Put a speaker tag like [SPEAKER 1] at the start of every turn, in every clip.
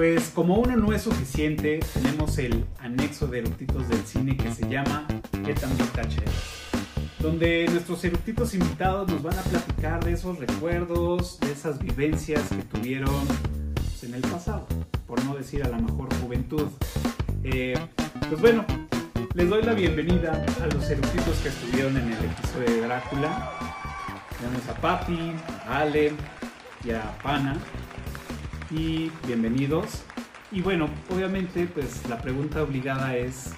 [SPEAKER 1] Pues como uno no es suficiente, tenemos el anexo de eructitos del cine que se llama ¿Qué tan vintage Donde nuestros eructitos invitados nos van a platicar de esos recuerdos, de esas vivencias que tuvieron pues, en el pasado, por no decir a la mejor juventud. Eh, pues bueno, les doy la bienvenida a los eructitos que estuvieron en el episodio de Drácula. Tenemos a Patti, a Ale y a Pana y bienvenidos. Y bueno, obviamente, pues la pregunta obligada es,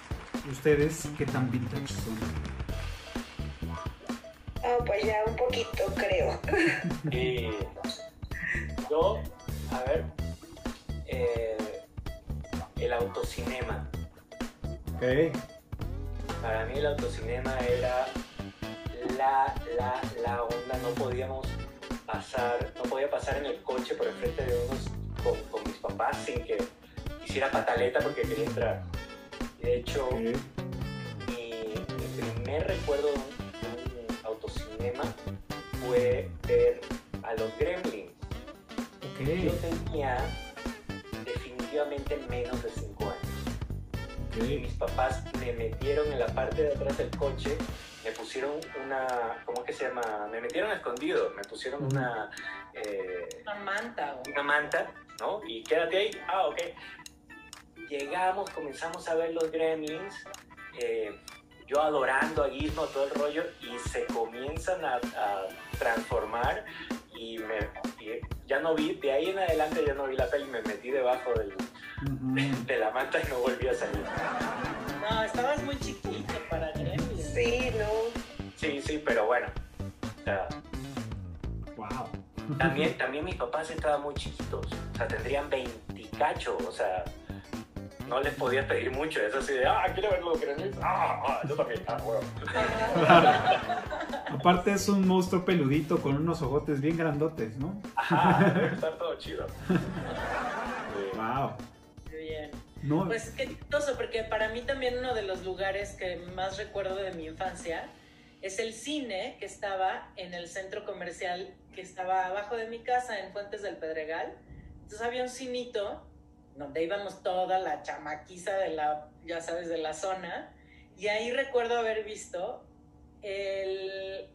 [SPEAKER 1] ¿ustedes qué tan vintage son?
[SPEAKER 2] Ah, pues ya un poquito, creo.
[SPEAKER 3] Y yo, a ver, eh, el autocinema.
[SPEAKER 1] Ok.
[SPEAKER 3] Para mí el autocinema era la, la, la onda, no podíamos pasar, no podía pasar en el coche por enfrente de unos con, con mis papás sin que hiciera pataleta porque quería entrar. De hecho, mi, mi primer recuerdo de un, de un autocinema fue ver a los Gremlins. Yo tenía definitivamente menos de 5 años. Y mis papás me metieron en la parte de atrás del coche, me pusieron una, ¿cómo que se llama? Me metieron escondido, me pusieron una, eh,
[SPEAKER 4] Una manta.
[SPEAKER 3] una manta, ¿no? Y quédate ahí, ah, ok. Llegamos, comenzamos a ver los gremlins, eh, yo adorando a Gizmo, todo el rollo, y se comienzan a, a transformar y, me, y ya no vi, de ahí en adelante ya no vi la peli, me metí debajo del- de la manta y no volví a salir.
[SPEAKER 4] No, estabas muy chiquito para Gremlins.
[SPEAKER 2] Sí, no.
[SPEAKER 3] Sí, sí, pero bueno. O sea,
[SPEAKER 1] Wow.
[SPEAKER 3] también, también mis papás estaban muy chiquitos. O sea, tendrían 20 cacho. O sea, no les podía pedir mucho. Es así de, ah, quiero ver los gremlins. Ah, ah, yo también. Ah, bueno.
[SPEAKER 1] Claro. Aparte es un monstruo peludito con unos ojotes bien grandotes, ¿no?
[SPEAKER 3] Ajá, debe estar todo chido. Sí.
[SPEAKER 1] Wow.
[SPEAKER 4] Qué bien.
[SPEAKER 1] No,
[SPEAKER 4] Pues qué chistoso, porque para mí también uno de los lugares que más recuerdo de mi infancia es el cine que estaba en el centro comercial que estaba abajo de mi casa en Fuentes del Pedregal. Entonces había un cinito donde íbamos toda la chamaquiza de la, ya sabes, de la zona. Y ahí recuerdo haber visto el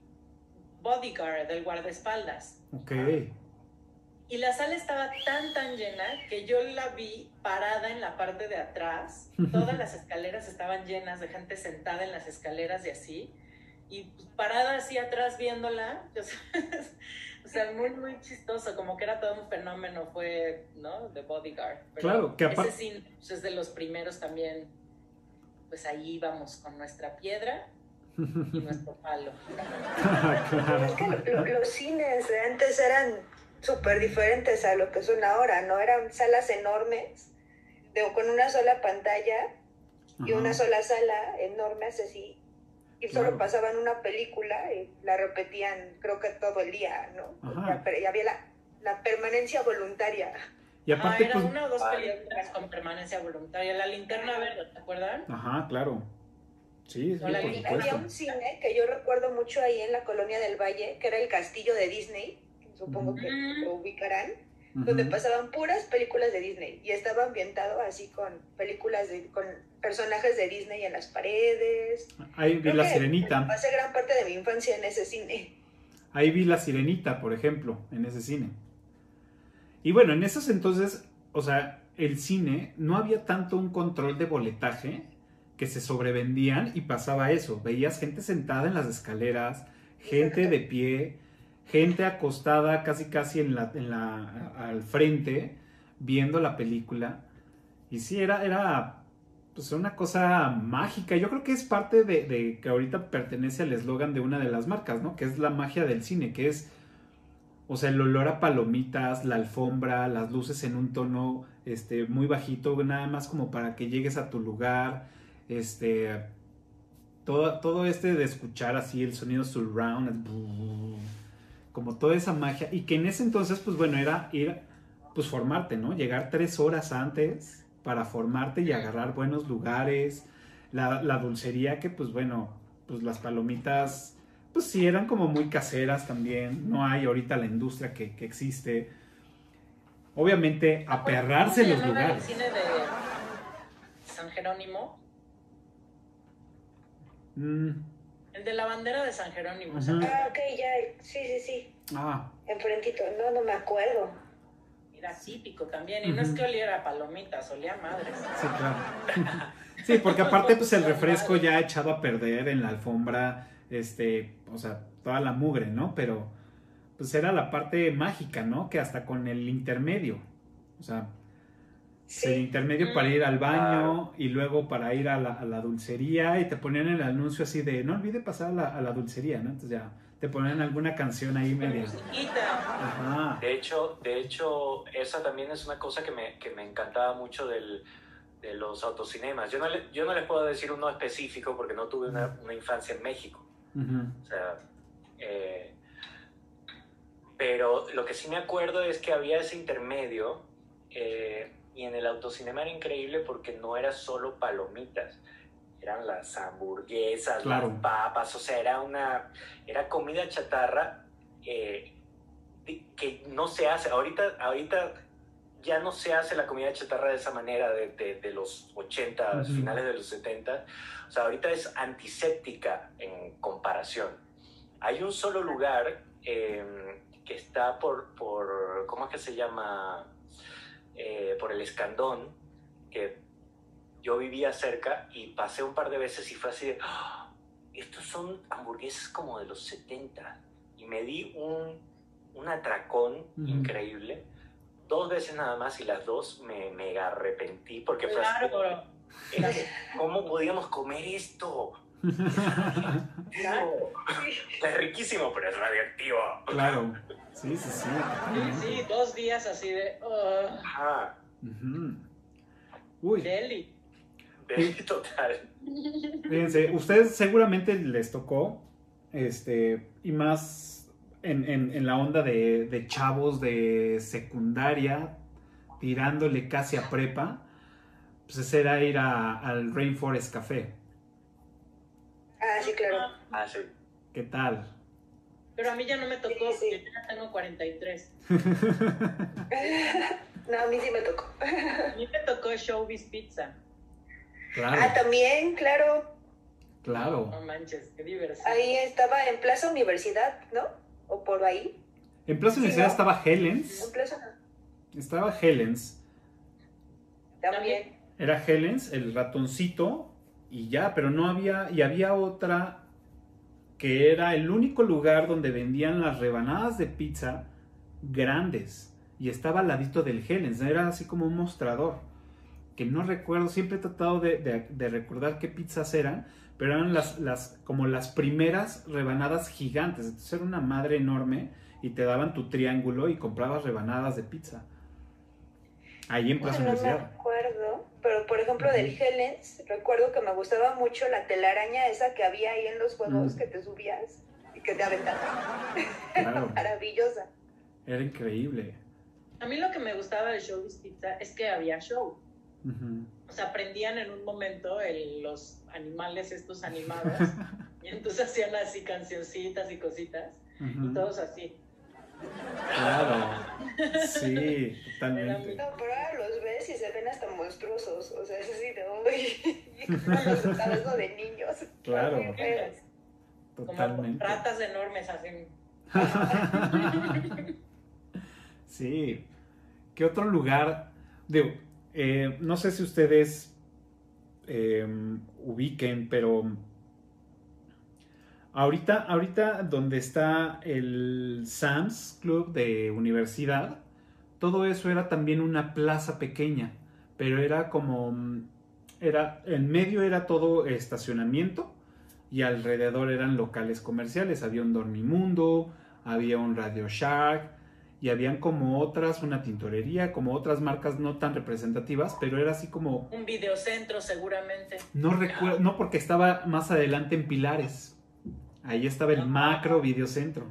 [SPEAKER 4] bodyguard del guardaespaldas.
[SPEAKER 1] ok.
[SPEAKER 4] Y la sala estaba tan, tan llena que yo la vi parada en la parte de atrás. Todas las escaleras estaban llenas de gente sentada en las escaleras y así. Y parada así atrás viéndola. O sea, muy, muy chistoso. Como que era todo un fenómeno, fue, ¿no? The Bodyguard. Pero
[SPEAKER 1] Claro, que apar-
[SPEAKER 4] Ese sí, pues, es de los primeros también. Pues ahí íbamos con nuestra piedra y nuestro palo.
[SPEAKER 1] claro.
[SPEAKER 2] Es que lo- los cines de antes eran súper diferentes a lo que son ahora, ¿no? Eran salas enormes, de, con una sola pantalla y
[SPEAKER 1] Ajá.
[SPEAKER 2] una sola sala enormes así. Y solo
[SPEAKER 1] Claro.
[SPEAKER 2] pasaban una película y la repetían, creo que todo el día, ¿no?
[SPEAKER 1] Ajá.
[SPEAKER 2] Y había la, la permanencia voluntaria.
[SPEAKER 1] Y
[SPEAKER 4] Ah,
[SPEAKER 1] aparte,
[SPEAKER 4] era
[SPEAKER 1] pues.
[SPEAKER 4] una o dos películas con permanencia voluntaria. La linterna verde, ¿te acuerdan?
[SPEAKER 1] Ajá, claro. Sí, sí,
[SPEAKER 4] No la
[SPEAKER 1] por
[SPEAKER 4] vi.
[SPEAKER 2] Había un cine que yo recuerdo mucho ahí en la colonia del Valle, que era el castillo de Disney, supongo que lo ubicarán,
[SPEAKER 1] Ujú.
[SPEAKER 2] donde pasaban puras películas de Disney y estaba ambientado así con películas de, con personajes de Disney en las paredes.
[SPEAKER 1] Ahí vi la sirenita.
[SPEAKER 2] Pasé gran parte de mi infancia en ese cine.
[SPEAKER 1] Ahí vi la sirenita, por ejemplo, en ese cine. Y bueno, en esos entonces, o sea, el cine no había tanto un control de boletaje que se sobrevendían y pasaba eso. Veías gente sentada en las escaleras, gente
[SPEAKER 2] Exacto.
[SPEAKER 1] de pie, gente acostada casi casi en la, en la, al frente, viendo la película. Y sí, era, era pues una cosa mágica. Yo creo que es parte de, de que ahorita pertenece al eslogan de una de las marcas, ¿no? Que es la magia del cine, que es, o sea, el olor a palomitas, la alfombra, las luces en un tono este, muy bajito, nada más como para que llegues a tu lugar, este, todo, todo este de escuchar así el sonido surround, como toda esa magia, y que en ese entonces, pues bueno, era ir, pues formarte, ¿no? Llegar tres horas antes para formarte y agarrar buenos lugares, la, la dulcería que, pues bueno, pues las palomitas, pues sí, eran como muy caseras también, no hay ahorita la industria que, que existe. obviamente aperrarse los
[SPEAKER 4] ¿Cómo se llamaba
[SPEAKER 1] lugares.
[SPEAKER 4] El cine de San Jerónimo.
[SPEAKER 1] Mm,
[SPEAKER 4] El de la bandera de San Jerónimo.
[SPEAKER 2] Ah, ok, ya. Sí, sí, sí.
[SPEAKER 1] ah,
[SPEAKER 2] Enfrentito. No, no me acuerdo.
[SPEAKER 4] Era típico también. Y no es que oliera a palomitas, olía a madres.
[SPEAKER 1] sí, claro. sí, porque aparte pues el refresco ya echado a perder en la alfombra, este, o sea, toda la mugre, ¿no? Pero pues era la parte mágica, ¿no? Que hasta con el intermedio, o sea, el
[SPEAKER 2] Sí.
[SPEAKER 1] intermedio
[SPEAKER 4] Mm.
[SPEAKER 1] para ir al baño y luego para ir a la, a la dulcería y te ponían el anuncio así de no olvide pasar a la, a la dulcería, ¿no? Entonces ya te ponían alguna canción ahí media. Ajá.
[SPEAKER 3] De hecho, de hecho, esa también es una cosa que me, que me encantaba mucho del, de los autocinemas. Yo no, le- yo no les puedo decir uno específico porque no tuve una, una infancia en México. O sea, eh, pero lo que sí me acuerdo es que había ese intermedio eh, y en el autocinema era increíble porque no era solo palomitas, eran las hamburguesas,
[SPEAKER 1] Claro.
[SPEAKER 3] las papas, o sea, era una, era comida chatarra eh, que no se hace. Ahorita, ahorita ya no se hace la comida chatarra de esa manera de, de- de los 80,
[SPEAKER 1] Ujú.
[SPEAKER 3] finales de los 70. O sea, ahorita es antiséptica en comparación. Hay un solo lugar eh, que está por, por, ¿cómo es que se llama? Eh, por el Escandón, que yo vivía cerca y pasé un par de veces y fue así de, "Ah, estos son hamburguesas como de los 70. Y me di un, un atracón increíble. Dos veces nada más y las dos me mega arrepentí porque fue así,
[SPEAKER 4] Claro.
[SPEAKER 3] de, ¿cómo podíamos comer esto?
[SPEAKER 2] Claro.
[SPEAKER 3] Es riquísimo, pero es radioactivo.
[SPEAKER 1] claro. Sí, sí, sí.
[SPEAKER 4] Sí, sí, dos días así de. "Ugh,
[SPEAKER 3] Ajá.
[SPEAKER 1] Uy,
[SPEAKER 4] deli.
[SPEAKER 3] de- total.
[SPEAKER 1] fíjense, ustedes seguramente les tocó, este, y más en, en- en la onda de, de chavos de secundaria, tirándole casi a prepa, pues ese era ir a- al Rainforest Café.
[SPEAKER 2] Ah, sí, claro.
[SPEAKER 3] Ah, sí.
[SPEAKER 1] ¿Qué tal?
[SPEAKER 4] Pero a mí ya no me tocó,
[SPEAKER 2] Sí, sí.
[SPEAKER 4] porque yo ya tengo 43.
[SPEAKER 2] No, a mí sí me tocó.
[SPEAKER 4] A mí me tocó Showbiz Pizza.
[SPEAKER 1] Claro,
[SPEAKER 2] Ah, también, claro.
[SPEAKER 1] claro.
[SPEAKER 4] No manches, qué diversión.
[SPEAKER 2] Ahí estaba en Plaza Universidad, ¿no? O por ahí.
[SPEAKER 1] En Plaza
[SPEAKER 2] Sí,
[SPEAKER 1] Universidad
[SPEAKER 2] ¿no?
[SPEAKER 1] estaba Helens,
[SPEAKER 2] En Plaza.
[SPEAKER 1] estaba Helens,
[SPEAKER 2] También.
[SPEAKER 1] era Helens, el ratoncito, y ya, pero no había, y había otra que era el único lugar donde vendían las rebanadas de pizza grandes, y estaba al ladito del Helens, era así como un mostrador, que no recuerdo, siempre he tratado de, de- de recordar qué pizzas eran, pero eran las, las, como las primeras rebanadas gigantes, entonces era una madre enorme, y te daban tu triángulo y comprabas rebanadas de pizza. Ahí en Plaza
[SPEAKER 2] No me
[SPEAKER 1] Universidad.
[SPEAKER 2] acuerdo, pero por ejemplo del Helens, recuerdo que me gustaba mucho la telaraña esa que había ahí en los juegos
[SPEAKER 1] Mm.
[SPEAKER 2] que te subías y que te aventaban.
[SPEAKER 1] Claro,
[SPEAKER 2] Maravillosa.
[SPEAKER 1] era increíble.
[SPEAKER 4] A mí lo que me gustaba de Showbiz Pizza es que había show. O sea, aprendían en un momento el- los animales estos animados. y entonces hacían así cancioncitas y cositas. Y todos así.
[SPEAKER 1] Claro. Sí, totalmente.
[SPEAKER 2] No, pero ahora los ves y se ven hasta monstruosos. O sea, es así de los cabezos de niños.
[SPEAKER 1] Claro.
[SPEAKER 2] Feos.
[SPEAKER 4] Como
[SPEAKER 1] Totalmente.
[SPEAKER 4] ratas enormes así.
[SPEAKER 1] Sí. ¿Qué otro lugar? Digo, eh, no sé si ustedes eh, ubiquen, pero ahorita, ahorita donde está el Sam's Club de universidad, todo eso era también una plaza pequeña, pero era como, era, en medio era todo estacionamiento y alrededor eran locales comerciales, había un Dormimundo, había un Radio Shack, y habían como otras, una tintorería, como otras marcas no tan representativas, pero era así como,
[SPEAKER 4] Un videocentro seguramente.
[SPEAKER 1] no recuerdo, no porque estaba más adelante en Pilares, ahí estaba el macro videocentro,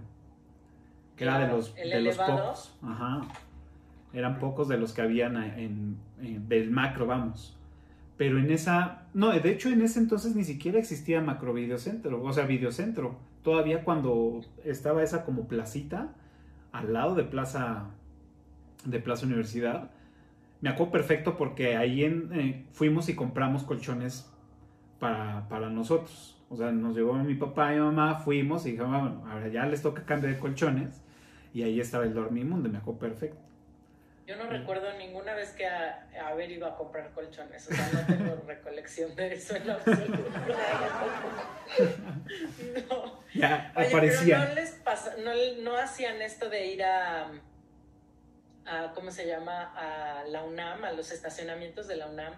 [SPEAKER 1] que era de los,
[SPEAKER 4] el
[SPEAKER 1] de los pocos, ajá, eran pocos de los que habían en, en- del macro, vamos, pero en esa, no, de hecho en ese entonces ni siquiera existía macro videocentro, o sea, videocentro, todavía cuando estaba esa como placita, al lado de Plaza de Plaza Universidad. Me acuerdo perfecto porque ahí en, eh, fuimos y compramos colchones para, para nosotros. O sea, nos llevó mi papá y mi mamá, fuimos y dijimos, bueno, ahora ya les toca cambio de colchones. Y ahí estaba el Dormimundo, me acuerdo perfecto.
[SPEAKER 4] Yo no recuerdo ninguna vez que a, haber ido a comprar colchones, o sea, no tengo recolección de eso en absoluto. no.
[SPEAKER 1] Ya,
[SPEAKER 4] Oye,
[SPEAKER 1] aparecía.
[SPEAKER 4] pero no les pasa, no, no hacían esto de ir a, a, ¿cómo se llama? A la UNAM, a los estacionamientos de la UNAM,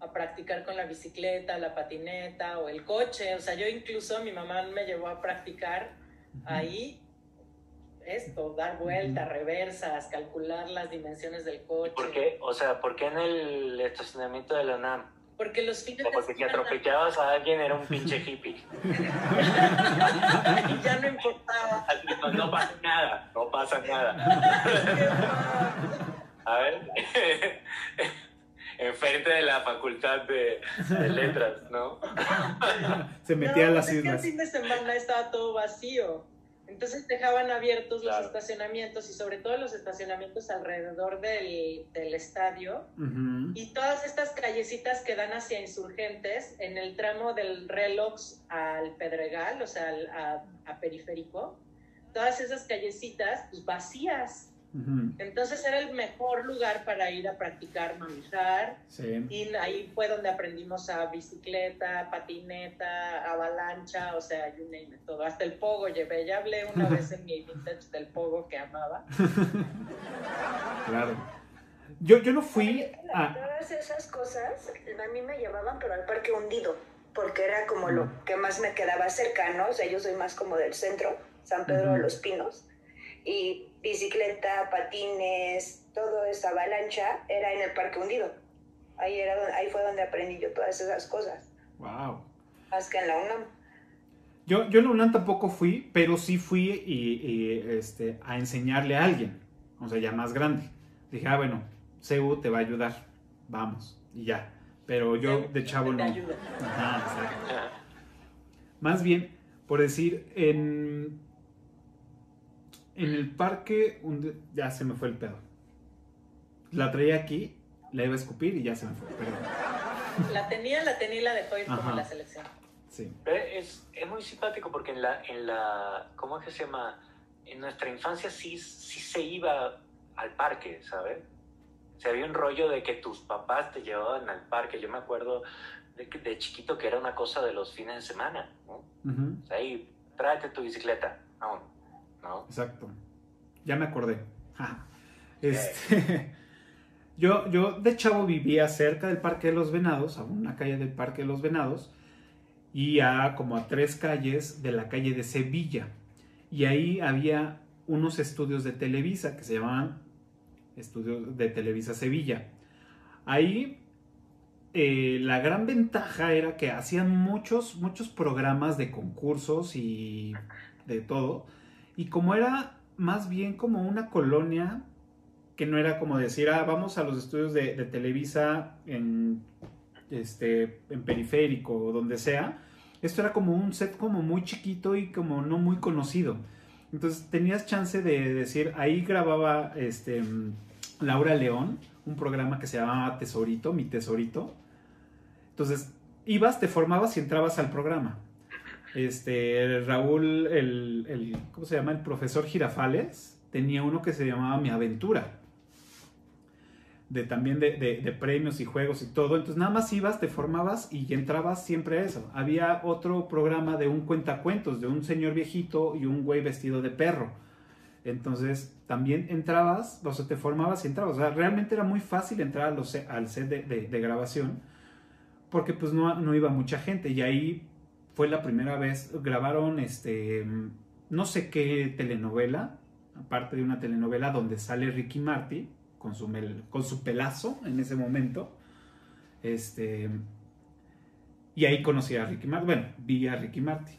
[SPEAKER 4] a practicar con la bicicleta, la patineta o el coche. O sea, yo incluso, mi mamá me llevó a practicar ahí esto, dar vueltas, reversas, calcular las dimensiones del coche.
[SPEAKER 3] ¿Por qué? O sea, ¿por qué en el estacionamiento de la UNAM?
[SPEAKER 4] Porque los
[SPEAKER 3] O
[SPEAKER 4] fines
[SPEAKER 3] sea, porque si atropellabas a alguien era un pinche hippie.
[SPEAKER 4] y ya no importaba.
[SPEAKER 3] No, no pasa nada, no pasa nada. A ver, enfrente de la facultad de, de letras, ¿no?
[SPEAKER 1] Se metía a
[SPEAKER 4] No,
[SPEAKER 1] las
[SPEAKER 4] es que el
[SPEAKER 1] islas.
[SPEAKER 4] fin de semana estaba todo vacío. Entonces dejaban abiertos
[SPEAKER 3] Claro.
[SPEAKER 4] los estacionamientos y sobre todo los estacionamientos alrededor del, del estadio
[SPEAKER 1] Ujú.
[SPEAKER 4] y todas estas callecitas que dan hacia insurgentes en el tramo del Relox al Pedregal, o sea, al- a, a Periférico, todas esas callecitas pues, vacías. Entonces era el mejor lugar para ir a practicar manejar,
[SPEAKER 1] Sí.
[SPEAKER 4] y ahí fue donde aprendimos a bicicleta, patineta, avalancha, o sea, you name it, todo. Hasta el pogo llevé. Ya hablé una vez en mi vintage del pogo que amaba.
[SPEAKER 1] Claro. Yo, yo no fui a...
[SPEAKER 2] Todas esas cosas a mí me llevaban, pero al parque hundido, porque era como lo que más me quedaba cercano. O sea, yo soy más como del centro, San Pedro de
[SPEAKER 1] Ujú.
[SPEAKER 2] los Pinos. Y bicicleta, patines, todo esa avalancha era en el parque hundido. Ahí, era donde- ahí fue donde aprendí yo todas esas cosas,
[SPEAKER 1] Wow.
[SPEAKER 2] más que en la UNAM.
[SPEAKER 1] Yo, yo en la UNAM tampoco fui, pero sí fui y, y, este, a enseñarle a alguien, o sea, ya más grande. Dije, ah, bueno, CEU te va a ayudar, vamos, y ya. Pero yo de chavo no.
[SPEAKER 4] ayuda.
[SPEAKER 1] Ajá, exacto. Más bien, por decir, en, en el parque, un- ya se me fue el pedo. La traía aquí, la iba a escupir y ya se me fue, perdón.
[SPEAKER 4] La tenía, la tenía y la dejó ir como
[SPEAKER 1] Ajá.
[SPEAKER 4] en la selección.
[SPEAKER 1] Sí.
[SPEAKER 3] Pero es, es muy simpático porque en la, en la, ¿cómo es que se llama? En nuestra infancia sí, sí se iba al parque, ¿sabes? O sea, había un rollo de que tus papás te llevaban al parque. Yo me acuerdo de, que- de chiquito que era una cosa de los fines de semana, ¿no?
[SPEAKER 1] Ujú,
[SPEAKER 3] O sea, ahí, tráete tu bicicleta, aún, ¿no?
[SPEAKER 1] Exacto. Ya me acordé. Ja. Este, yo, yo de chavo vivía cerca del Parque de los Venados, a una calle del Parque de los Venados, y a como a tres calles de la calle de Sevilla. Y ahí había unos estudios de Televisa que se llamaban Estudios de Televisa Sevilla. Ahí eh, la gran ventaja era que hacían muchos, muchos programas de concursos y de todo. Y como era más bien como una colonia, que no era como decir, ah, vamos a los estudios de, Televisa en, este, en periférico o donde sea, esto era como un set como muy chiquito y como no muy conocido. Entonces tenías chance de decir, ahí grababa este, Laura León, un programa que se llamaba Tesorito, mi Tesorito. Entonces ibas, te formabas y entrabas al programa. Este, Raúl, el, el- ¿cómo se llama? El profesor Girafales, tenía uno que se llamaba Mi Aventura. De también de, de- premios y juegos y todo. Entonces nada más ibas, te formabas y entrabas siempre a eso. Había otro programa de un cuentacuentos, de un señor viejito y un güey vestido de perro. Entonces también entrabas, o sea, te formabas y entrabas. O sea, realmente era muy fácil entrar los al set de, de- de grabación porque pues no, no iba mucha gente y ahí fue la primera vez, grabaron este, no sé qué telenovela, aparte de una telenovela donde sale Ricky Marty con su, con su pelazo en ese momento. Este, y ahí conocí a Ricky Marty, bueno, vi a Ricky Marty.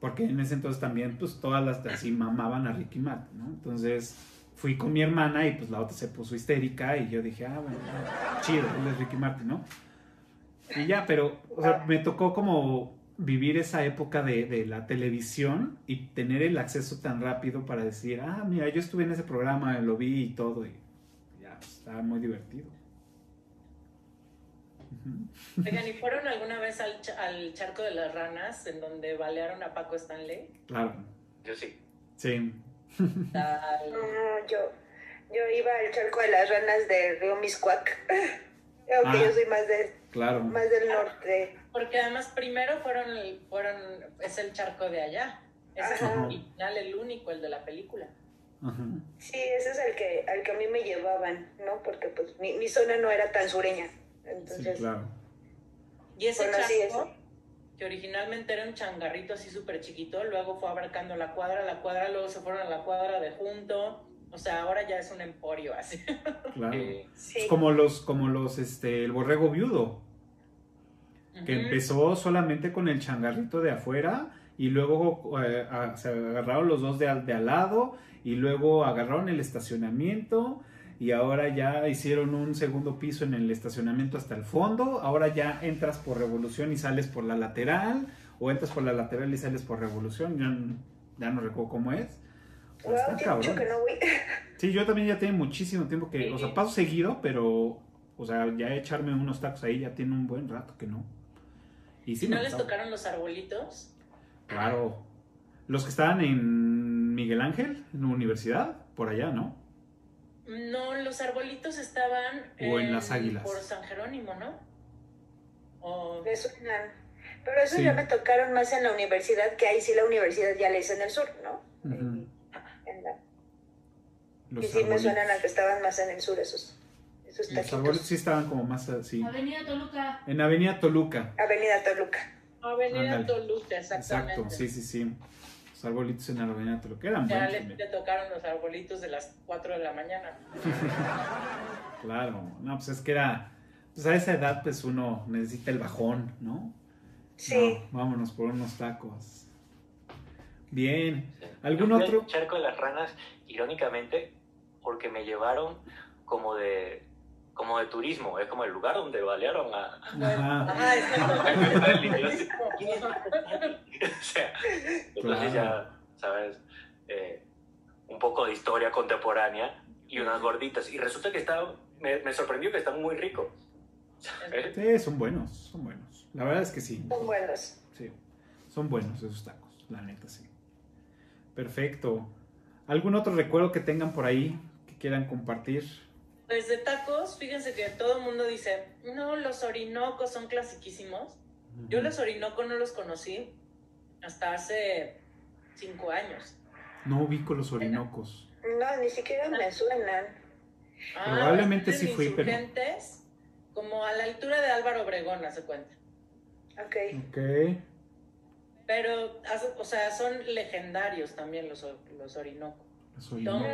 [SPEAKER 1] Porque en ese entonces también, pues todas las así mamaban a Ricky Marty, ¿no? Entonces fui con mi hermana y pues la otra se puso histérica y yo dije, ah, bueno, chido, él es Ricky Marty, ¿no? Y ya, pero, o sea, me tocó como vivir esa época de, de la televisión y tener el acceso tan rápido para decir, ah, mira, yo estuve en ese programa, lo vi y todo. Y Está muy divertido.
[SPEAKER 4] Oigan, ¿y fueron alguna vez al, al, charco de las ranas en donde balearon a Paco Stanley?
[SPEAKER 1] Claro.
[SPEAKER 3] Yo sí.
[SPEAKER 1] Sí.
[SPEAKER 2] yo, yo iba al charco de las ranas de Río Miscuac. Aunque ah, yo soy más, de,
[SPEAKER 1] claro.
[SPEAKER 2] más del norte.
[SPEAKER 4] Porque además primero fueron, fueron es el charco de allá. Ese es el original, el único, el de la película.
[SPEAKER 2] Sí, ese es el que, al que a mí me llevaban, ¿no? Porque pues mi, mi zona no era tan sureña. Entonces,
[SPEAKER 1] sí, claro.
[SPEAKER 4] Y ese charco, que originalmente era un changarrito así súper chiquito, luego fue abarcando la cuadra, la cuadra, luego se fueron a la cuadra de junto. O sea, ahora ya es un emporio así.
[SPEAKER 1] Claro. Es como los, como los, este, el borrego viudo. Que empezó solamente con el changarrito de afuera y luego eh, se agarraron los dos de, de al lado y luego agarraron el estacionamiento y ahora ya hicieron un segundo piso en el estacionamiento hasta el fondo, ahora ya entras por revolución y sales por la lateral, o entras por la lateral y sales por revolución, ya, no recuerdo cómo es. Sí, yo también ya tengo muchísimo tiempo que, o sea, paso seguido, pero, o sea, ya echarme unos tacos ahí ya tiene un buen rato que no.
[SPEAKER 4] Y no les tocaron los arbolitos?
[SPEAKER 1] Claro. Los que estaban en Miguel Ángel, en la universidad, por allá, ¿no?
[SPEAKER 4] No, los arbolitos estaban
[SPEAKER 1] o en, las águilas.
[SPEAKER 4] por San Jerónimo, ¿no?
[SPEAKER 2] O... Pero eso ya me tocaron más en la universidad, que ahí sí la universidad ya le hice en el sur, ¿no? y sí me suenan a que estaban más en el sur esos.
[SPEAKER 1] Los arbolitos sí estaban como más así.
[SPEAKER 5] Avenida Toluca.
[SPEAKER 1] En Avenida Toluca.
[SPEAKER 2] Avenida Toluca.
[SPEAKER 4] Avenida Toluca, exactamente.
[SPEAKER 1] Exacto, sí, sí, sí arbolitos en Avenida que eran
[SPEAKER 4] Ya le, tocaron los arbolitos de las 4 de la mañana.
[SPEAKER 1] claro, no, pues es que era, pues a esa edad pues uno necesita el bajón, ¿no?
[SPEAKER 2] Sí.
[SPEAKER 1] vámonos por unos tacos. Bien. ¿Algún otro?
[SPEAKER 3] charco de las ranas, irónicamente, porque me llevaron como de como de turismo, es como el lugar donde balearon a... Ajá. o sea, entonces ya, ¿sabes? Eh, un poco de historia contemporánea y unas gorditas. Y resulta que está, me, sorprendió que están muy ricos.
[SPEAKER 1] Sí, son buenos, son buenos. La verdad es que sí.
[SPEAKER 2] Son buenos.
[SPEAKER 1] Sí, son buenos esos tacos, la neta, sí. Perfecto. ¿Algún otro recuerdo que tengan por ahí que quieran compartir?
[SPEAKER 4] Pues de tacos, fíjense que todo el mundo dice, no, los orinocos son clasiquísimos. Yo los orinocos no los conocí hasta hace cinco años.
[SPEAKER 1] No ubico los orinocos.
[SPEAKER 2] No, ni siquiera me suenan.
[SPEAKER 1] Ah, Probablemente sí fui, pero...
[SPEAKER 4] Como a la altura de Álvaro Obregón, hace cuenta.
[SPEAKER 2] Ok.
[SPEAKER 1] Ok.
[SPEAKER 4] Pero, o sea, son legendarios también los, los orinocos. Los orinocos.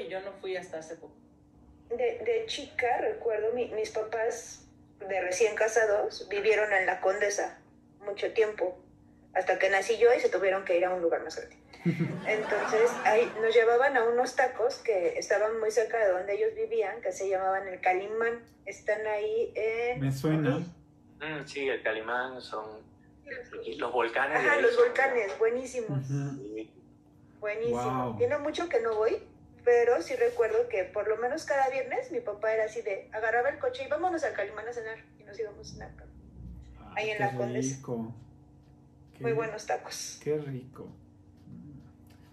[SPEAKER 4] y yo no fui hasta hace poco
[SPEAKER 2] de, de chica, recuerdo, mis papás de recién casados vivieron en la Condesa mucho tiempo, hasta que nací yo y se tuvieron que ir a un lugar más grande. Entonces ahí nos llevaban a unos tacos que estaban muy cerca de donde ellos vivían, que se llamaban el Calimán. Están ahí en...
[SPEAKER 1] Me suena.
[SPEAKER 3] Mm, sí, el Calimán son los volcanes.
[SPEAKER 2] Ajá, los volcanes, buenísimos. Buenísimo. Tiene mucho que no voy, pero sí recuerdo que por lo menos cada viernes mi papá era así de agarraba el coche y vámonos al Calimán a cenar y nos íbamos a cenar ahí en la Condesa. Muy buenos tacos.
[SPEAKER 1] Qué rico.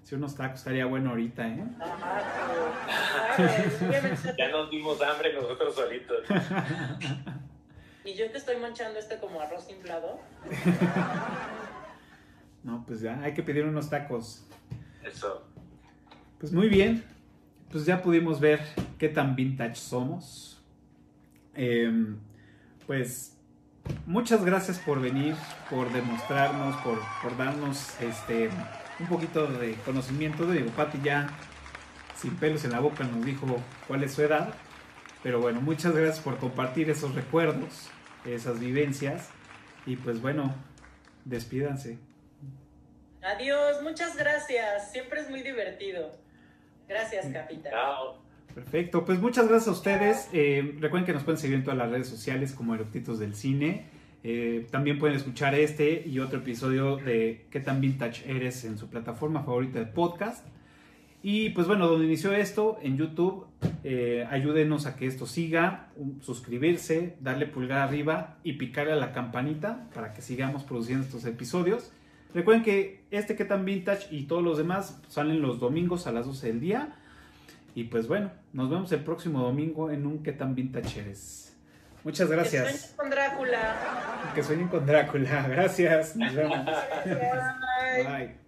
[SPEAKER 1] Si unos tacos estaría bueno ahorita, ¿eh?
[SPEAKER 3] ya nos dimos hambre nosotros solitos.
[SPEAKER 4] y yo que estoy manchando este como arroz inflado.
[SPEAKER 1] no, pues ya, hay que pedir unos tacos.
[SPEAKER 3] Eso.
[SPEAKER 1] Pues muy bien pues ya pudimos ver qué tan vintage somos. Em, pues muchas gracias por venir, por demostrarnos, por, darnos este, un poquito de conocimiento. Digo, Pati ya sin pelos en la boca nos dijo cuál es su edad. Pero bueno, muchas gracias por compartir esos recuerdos, esas vivencias. Y pues bueno, despídanse.
[SPEAKER 4] Adiós, muchas gracias. Siempre es muy divertido. Gracias, Capita.
[SPEAKER 1] Perfecto, pues muchas gracias a ustedes. Eh, recuerden que nos pueden seguir en todas las redes sociales como Eructitos del Cine. Eh, también pueden escuchar este y otro episodio de ¿Qué tan vintage eres? en su plataforma favorita de podcast. Y pues bueno, donde inició esto, en YouTube, eh, ayúdenos a que esto siga, suscribirse, darle pulgar arriba y picarle a la campanita para que sigamos produciendo estos episodios. Recuerden que este que tan vintage y todos los demás salen los domingos a las 12 del día. Y pues bueno, nos vemos el próximo domingo en un que tan vintage eres. Muchas
[SPEAKER 4] Que
[SPEAKER 1] gracias.
[SPEAKER 4] sueñes con Drácula.
[SPEAKER 1] Que sueñen con Drácula. Gracias. Nos vemos.
[SPEAKER 2] Gracias.
[SPEAKER 4] Bye.
[SPEAKER 1] Bye.